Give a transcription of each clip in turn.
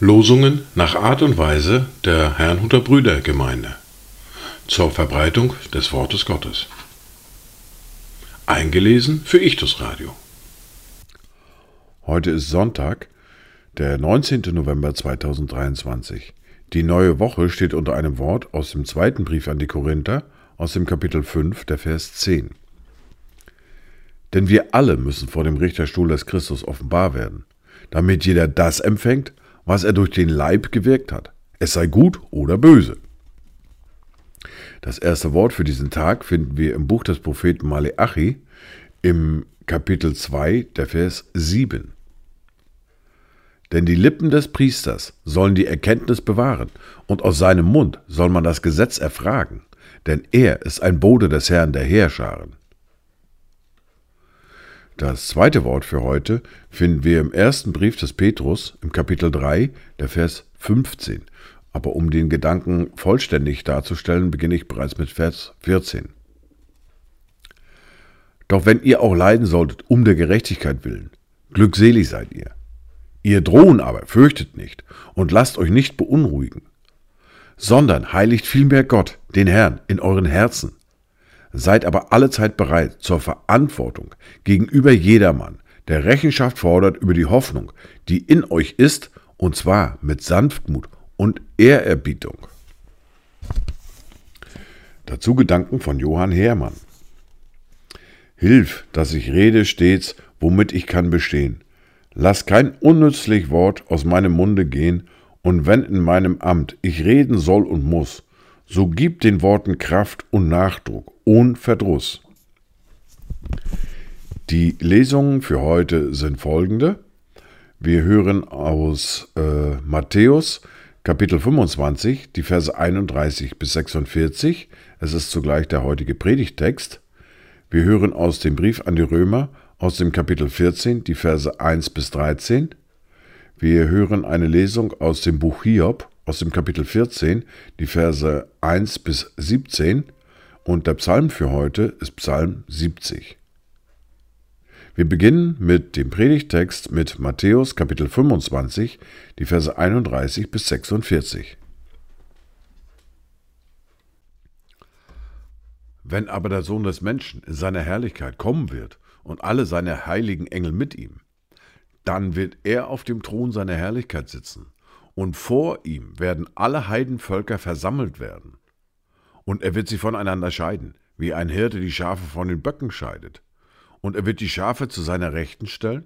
Losungen nach Art und Weise der Herrnhuter Brüdergemeinde zur Verbreitung des Wortes Gottes. Eingelesen für Ichtus Radio. Heute ist Sonntag, der 19. November 2023. Die neue Woche steht unter einem Wort aus dem zweiten Brief an die Korinther, aus dem Kapitel 5, der Vers 10. Denn wir alle müssen vor dem Richterstuhl des Christus offenbar werden, damit jeder das empfängt, was er durch den Leib gewirkt hat, es sei gut oder böse. Das erste Wort für diesen Tag finden wir im Buch des Propheten Maleachi im Kapitel 2, der Vers 7. Denn die Lippen des Priesters sollen die Erkenntnis bewahren, und aus seinem Mund soll man das Gesetz erfragen, denn er ist ein Bode des Herrn der Heerscharen. Das zweite Wort für heute finden wir im ersten Brief des Petrus im Kapitel 3, der Vers 15. Aber um den Gedanken vollständig darzustellen, beginne ich bereits mit Vers 14. Doch wenn ihr auch leiden solltet um der Gerechtigkeit willen, glückselig seid ihr. Ihr drohen aber, fürchtet nicht und lasst euch nicht beunruhigen, sondern heiligt vielmehr Gott, den Herrn, in euren Herzen Seid aber allezeit bereit zur Verantwortung gegenüber jedermann, der Rechenschaft fordert über die Hoffnung, die in euch ist, und zwar mit Sanftmut und Ehrerbietung. Dazu Gedanken von Johann Hermann. Hilf, dass ich rede stets, womit ich kann bestehen. Lass kein unnützlich Wort aus meinem Munde gehen, und wenn in meinem Amt ich reden soll und muss, so gib den Worten Kraft und Nachdruck, ohne Verdruss. Die Lesungen für heute sind folgende. Wir hören aus äh, Matthäus Kapitel 25, die Verse 31 bis 46. Es ist zugleich der heutige Predigtext. Wir hören aus dem Brief an die Römer aus dem Kapitel 14, die Verse 1 bis 13. Wir hören eine Lesung aus dem Buch Hiob aus dem Kapitel 14, die Verse 1 bis 17 und der Psalm für heute ist Psalm 70. Wir beginnen mit dem Predigtext mit Matthäus Kapitel 25, die Verse 31 bis 46. Wenn aber der Sohn des Menschen in seiner Herrlichkeit kommen wird und alle seine heiligen Engel mit ihm, dann wird er auf dem Thron seiner Herrlichkeit sitzen und vor ihm werden alle Heidenvölker versammelt werden. Und er wird sie voneinander scheiden, wie ein Hirte die Schafe von den Böcken scheidet. Und er wird die Schafe zu seiner Rechten stellen,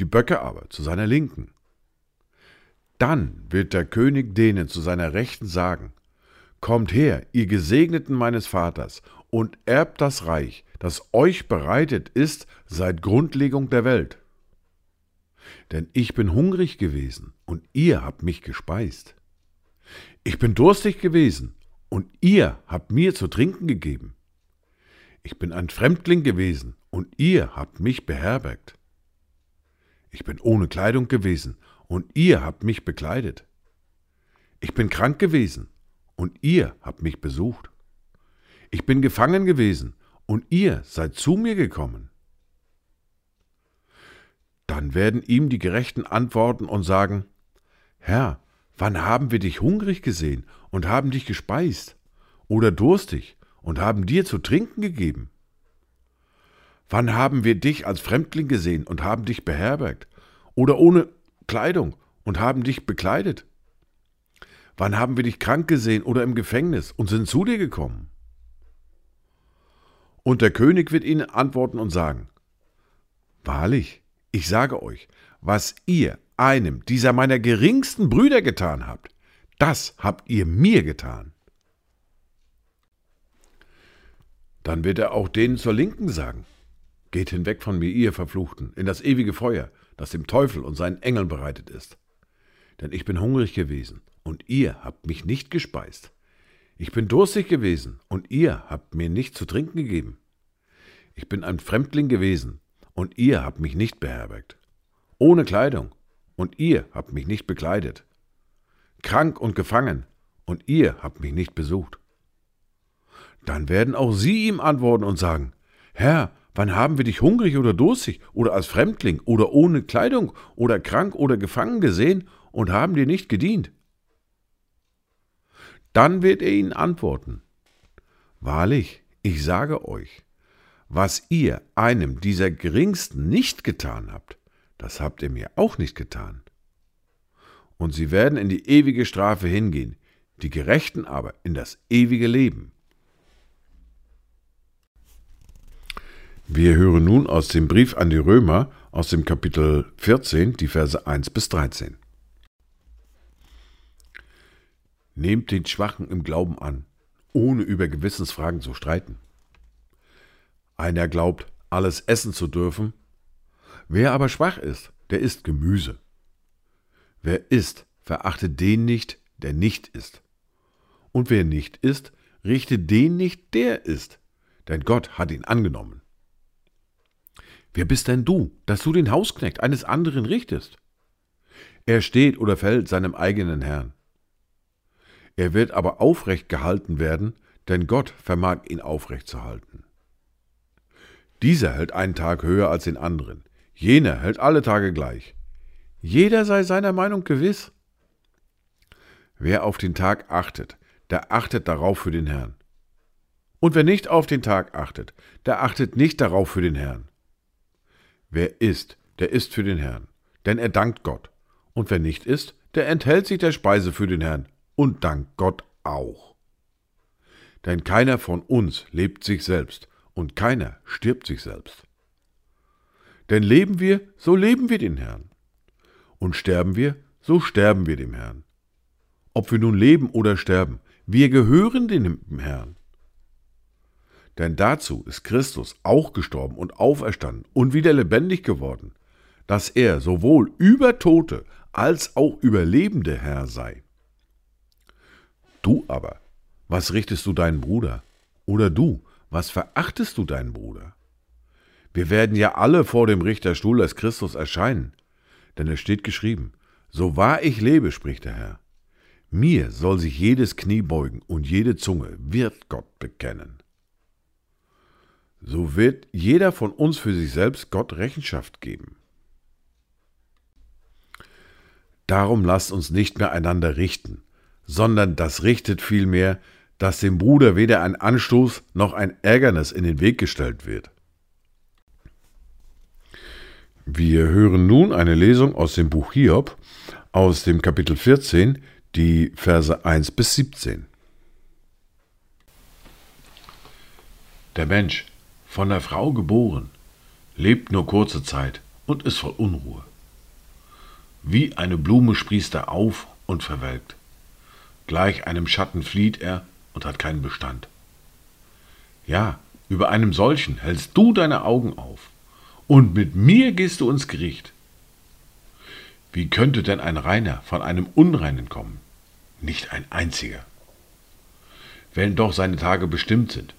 die Böcke aber zu seiner Linken. Dann wird der König denen zu seiner Rechten sagen, Kommt her, ihr Gesegneten meines Vaters, und erbt das Reich, das euch bereitet ist seit Grundlegung der Welt denn ich bin hungrig gewesen und ihr habt mich gespeist. Ich bin durstig gewesen und ihr habt mir zu trinken gegeben. Ich bin ein Fremdling gewesen und ihr habt mich beherbergt. Ich bin ohne Kleidung gewesen und ihr habt mich bekleidet. Ich bin krank gewesen und ihr habt mich besucht. Ich bin gefangen gewesen und ihr seid zu mir gekommen. Dann werden ihm die Gerechten antworten und sagen, Herr, wann haben wir dich hungrig gesehen und haben dich gespeist, oder durstig und haben dir zu trinken gegeben? Wann haben wir dich als Fremdling gesehen und haben dich beherbergt, oder ohne Kleidung und haben dich bekleidet? Wann haben wir dich krank gesehen oder im Gefängnis und sind zu dir gekommen? Und der König wird ihnen antworten und sagen, Wahrlich, ich sage euch, was ihr einem dieser meiner geringsten Brüder getan habt, das habt ihr mir getan. Dann wird er auch denen zur Linken sagen, Geht hinweg von mir, ihr Verfluchten, in das ewige Feuer, das dem Teufel und seinen Engeln bereitet ist. Denn ich bin hungrig gewesen, und ihr habt mich nicht gespeist. Ich bin durstig gewesen, und ihr habt mir nicht zu trinken gegeben. Ich bin ein Fremdling gewesen, und ihr habt mich nicht beherbergt. Ohne Kleidung, und ihr habt mich nicht bekleidet. Krank und gefangen, und ihr habt mich nicht besucht. Dann werden auch sie ihm antworten und sagen, Herr, wann haben wir dich hungrig oder durstig oder als Fremdling oder ohne Kleidung oder krank oder gefangen gesehen und haben dir nicht gedient? Dann wird er ihnen antworten, Wahrlich, ich sage euch, was ihr einem dieser Geringsten nicht getan habt, das habt ihr mir auch nicht getan. Und sie werden in die ewige Strafe hingehen, die Gerechten aber in das ewige Leben. Wir hören nun aus dem Brief an die Römer aus dem Kapitel 14, die Verse 1 bis 13. Nehmt den Schwachen im Glauben an, ohne über Gewissensfragen zu streiten. Einer glaubt, alles essen zu dürfen. Wer aber schwach ist, der isst Gemüse. Wer isst, verachte den nicht, der nicht isst. Und wer nicht isst, richte den nicht, der isst, denn Gott hat ihn angenommen. Wer bist denn du, dass du den Hausknecht eines anderen richtest? Er steht oder fällt seinem eigenen Herrn. Er wird aber aufrecht gehalten werden, denn Gott vermag ihn aufrecht zu halten. Dieser hält einen Tag höher als den anderen, jener hält alle Tage gleich. Jeder sei seiner Meinung gewiss. Wer auf den Tag achtet, der achtet darauf für den Herrn. Und wer nicht auf den Tag achtet, der achtet nicht darauf für den Herrn. Wer isst, der isst für den Herrn, denn er dankt Gott. Und wer nicht isst, der enthält sich der Speise für den Herrn und dankt Gott auch. Denn keiner von uns lebt sich selbst und keiner stirbt sich selbst. Denn leben wir, so leben wir den Herrn. Und sterben wir, so sterben wir dem Herrn. Ob wir nun leben oder sterben, wir gehören dem Herrn. Denn dazu ist Christus auch gestorben und auferstanden und wieder lebendig geworden, dass er sowohl über Tote als auch über Lebende Herr sei. Du aber, was richtest du deinen Bruder? Oder du, was verachtest du deinen Bruder? Wir werden ja alle vor dem Richterstuhl als Christus erscheinen, denn es steht geschrieben, so wahr ich lebe, spricht der Herr, mir soll sich jedes Knie beugen und jede Zunge wird Gott bekennen. So wird jeder von uns für sich selbst Gott Rechenschaft geben. Darum lasst uns nicht mehr einander richten, sondern das richtet vielmehr, dass dem Bruder weder ein Anstoß noch ein Ärgernis in den Weg gestellt wird. Wir hören nun eine Lesung aus dem Buch Hiob, aus dem Kapitel 14, die Verse 1 bis 17. Der Mensch, von der Frau geboren, lebt nur kurze Zeit und ist voll Unruhe. Wie eine Blume sprießt er auf und verwelkt. Gleich einem Schatten flieht er und hat keinen Bestand. Ja, über einem solchen hältst du deine Augen auf, und mit mir gehst du ins Gericht. Wie könnte denn ein Reiner von einem Unreinen kommen? Nicht ein einziger. Wenn doch seine Tage bestimmt sind,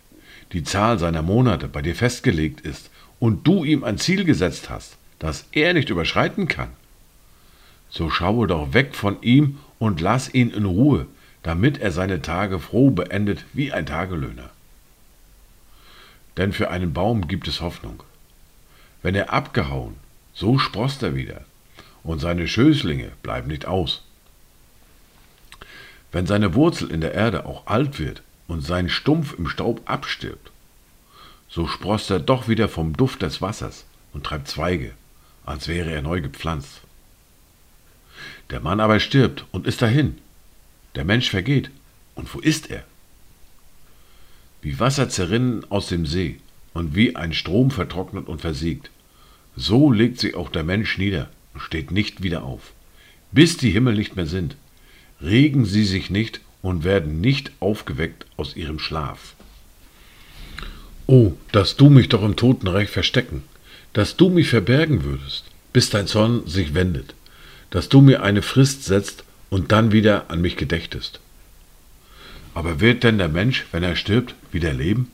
die Zahl seiner Monate bei dir festgelegt ist und du ihm ein Ziel gesetzt hast, das er nicht überschreiten kann, so schaue doch weg von ihm und lass ihn in Ruhe, damit er seine Tage froh beendet wie ein Tagelöhner. Denn für einen Baum gibt es Hoffnung. Wenn er abgehauen, so sproßt er wieder, und seine Schößlinge bleiben nicht aus. Wenn seine Wurzel in der Erde auch alt wird und sein Stumpf im Staub abstirbt, so sproßt er doch wieder vom Duft des Wassers und treibt Zweige, als wäre er neu gepflanzt. Der Mann aber stirbt und ist dahin, der Mensch vergeht. Und wo ist er? Wie Wasser zerrinnen aus dem See und wie ein Strom vertrocknet und versiegt, so legt sich auch der Mensch nieder und steht nicht wieder auf, bis die Himmel nicht mehr sind. Regen sie sich nicht und werden nicht aufgeweckt aus ihrem Schlaf. Oh, dass du mich doch im Totenreich verstecken, dass du mich verbergen würdest, bis dein Zorn sich wendet, dass du mir eine Frist setzt und dann wieder an mich gedächtest. Aber wird denn der Mensch, wenn er stirbt, wieder leben?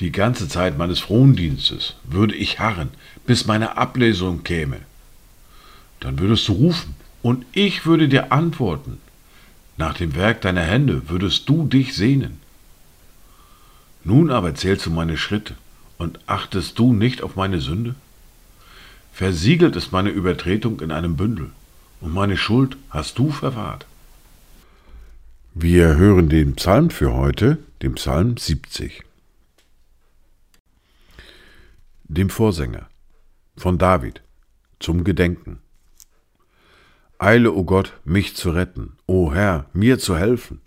Die ganze Zeit meines Frondienstes würde ich harren, bis meine Ablesung käme. Dann würdest du rufen, und ich würde dir antworten. Nach dem Werk deiner Hände würdest du dich sehnen. Nun aber zählst du meine Schritte und achtest du nicht auf meine Sünde? Versiegelt ist meine Übertretung in einem Bündel, und meine Schuld hast du verwahrt. Wir hören den Psalm für heute, den Psalm 70. Dem Vorsänger von David zum Gedenken. Eile, o oh Gott, mich zu retten, o oh Herr, mir zu helfen.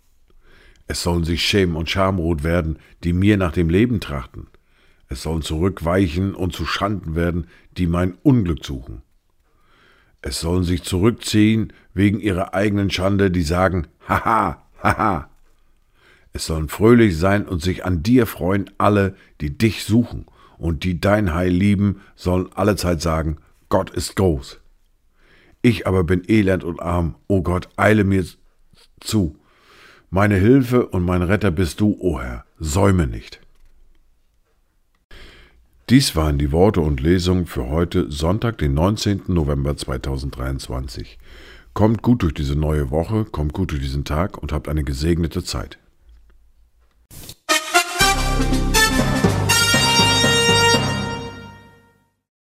Es sollen sich schämen und schamrot werden, die mir nach dem Leben trachten. Es sollen zurückweichen und zu Schanden werden, die mein Unglück suchen. Es sollen sich zurückziehen wegen ihrer eigenen Schande, die sagen, haha, haha. Es sollen fröhlich sein und sich an dir freuen alle, die dich suchen und die dein Heil lieben, sollen allezeit sagen, Gott ist groß. Ich aber bin elend und arm, o oh Gott, eile mir zu. Meine Hilfe und mein Retter bist du, o oh Herr, säume nicht. Dies waren die Worte und Lesungen für heute, Sonntag, den 19. November 2023. Kommt gut durch diese neue Woche, kommt gut durch diesen Tag und habt eine gesegnete Zeit.